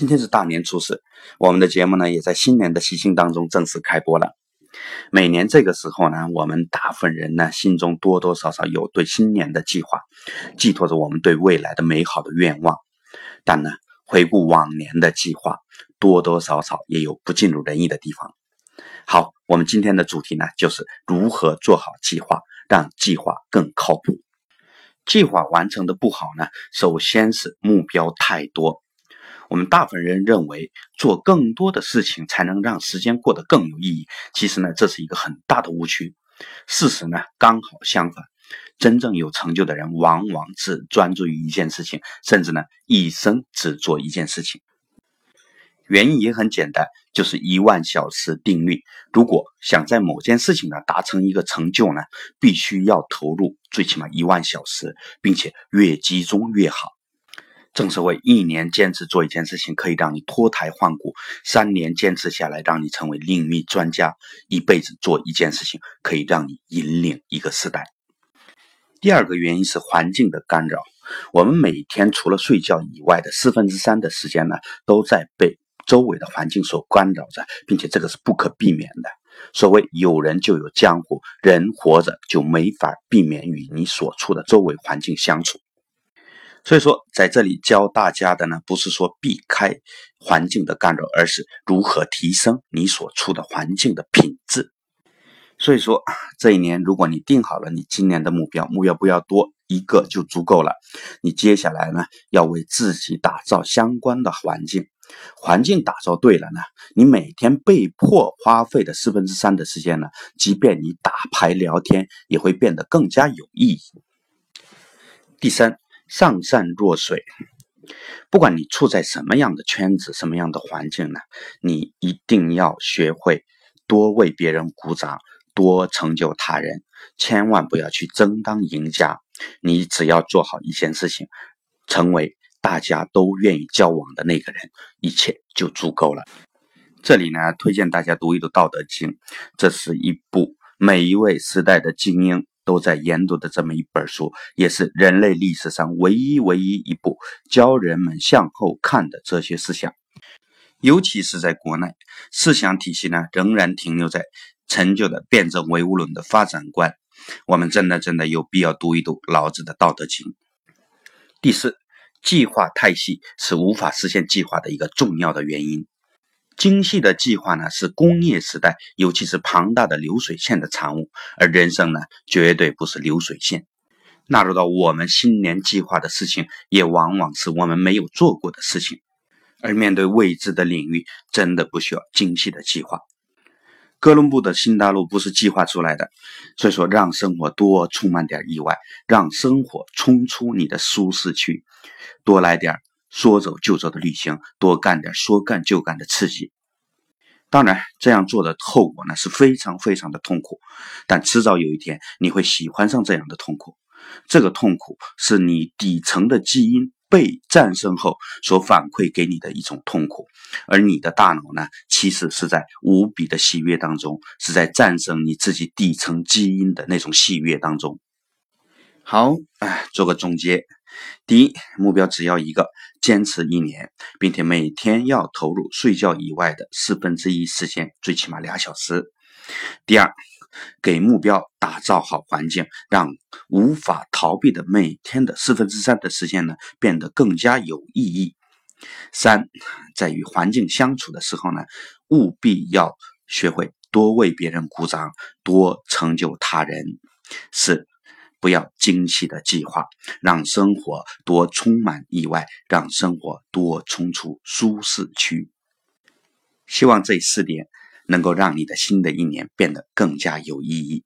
今天是大年初四，我们的节目呢也在新年的喜庆当中正式开播了。每年这个时候呢，我们大部分人呢心中多多少少有对新年的计划，寄托着我们对未来的美好的愿望。但呢，回顾往年的计划，多多少少也有不尽如人意的地方。好，我们今天的主题呢就是如何做好计划，让计划更靠谱。计划完成的不好呢，首先是目标太多。我们大部分人认为做更多的事情才能让时间过得更有意义，其实呢，这是一个很大的误区。事实呢，刚好相反。真正有成就的人，往往只专注于一件事情，甚至呢，一生只做一件事情。原因也很简单，就是一万小时定律。如果想在某件事情呢达成一个成就呢，必须要投入最起码一万小时，并且越集中越好。正所谓，一年坚持做一件事情，可以让你脱胎换骨；三年坚持下来，让你成为领域专家；一辈子做一件事情，可以让你引领一个时代。第二个原因是环境的干扰。我们每天除了睡觉以外的四分之三的时间呢，都在被周围的环境所干扰着，并且这个是不可避免的。所谓有人就有江湖，人活着就没法避免与你所处的周围环境相处。所以说，在这里教大家的呢，不是说避开环境的干扰，而是如何提升你所处的环境的品质。所以说，这一年如果你定好了你今年的目标，目标不要多，一个就足够了。你接下来呢，要为自己打造相关的环境，环境打造对了呢，你每天被迫花费的四分之三的时间呢，即便你打牌聊天，也会变得更加有意义。第三。上善若水，不管你处在什么样的圈子、什么样的环境呢，你一定要学会多为别人鼓掌，多成就他人，千万不要去争当赢家。你只要做好一件事情，成为大家都愿意交往的那个人，一切就足够了。这里呢，推荐大家读一读《道德经》，这是一部每一位时代的精英。都在研读的这么一本书，也是人类历史上唯一唯一一部教人们向后看的哲学思想。尤其是在国内，思想体系呢仍然停留在陈旧的辩证唯物论的发展观。我们真的真的有必要读一读老子的《道德经》。第四，计划太细是无法实现计划的一个重要的原因。精细的计划呢，是工业时代，尤其是庞大的流水线的产物，而人生呢，绝对不是流水线。纳入到我们新年计划的事情，也往往是我们没有做过的事情。而面对未知的领域，真的不需要精细的计划。哥伦布的新大陆不是计划出来的，所以说，让生活多充满点意外，让生活冲出你的舒适区，多来点。说走就走的旅行，多干点说干就干的刺激。当然，这样做的后果呢是非常非常的痛苦，但迟早有一天你会喜欢上这样的痛苦。这个痛苦是你底层的基因被战胜后所反馈给你的一种痛苦，而你的大脑呢，其实是在无比的喜悦当中，是在战胜你自己底层基因的那种喜悦当中。好，哎，做个总结。第一，目标只要一个，坚持一年，并且每天要投入睡觉以外的四分之一时间，最起码俩小时。第二，给目标打造好环境，让无法逃避的每天的四分之三的时间呢，变得更加有意义。三，在与环境相处的时候呢，务必要学会多为别人鼓掌，多成就他人。四。不要精细的计划，让生活多充满意外，让生活多冲出舒适区。希望这四点能够让你的新的一年变得更加有意义。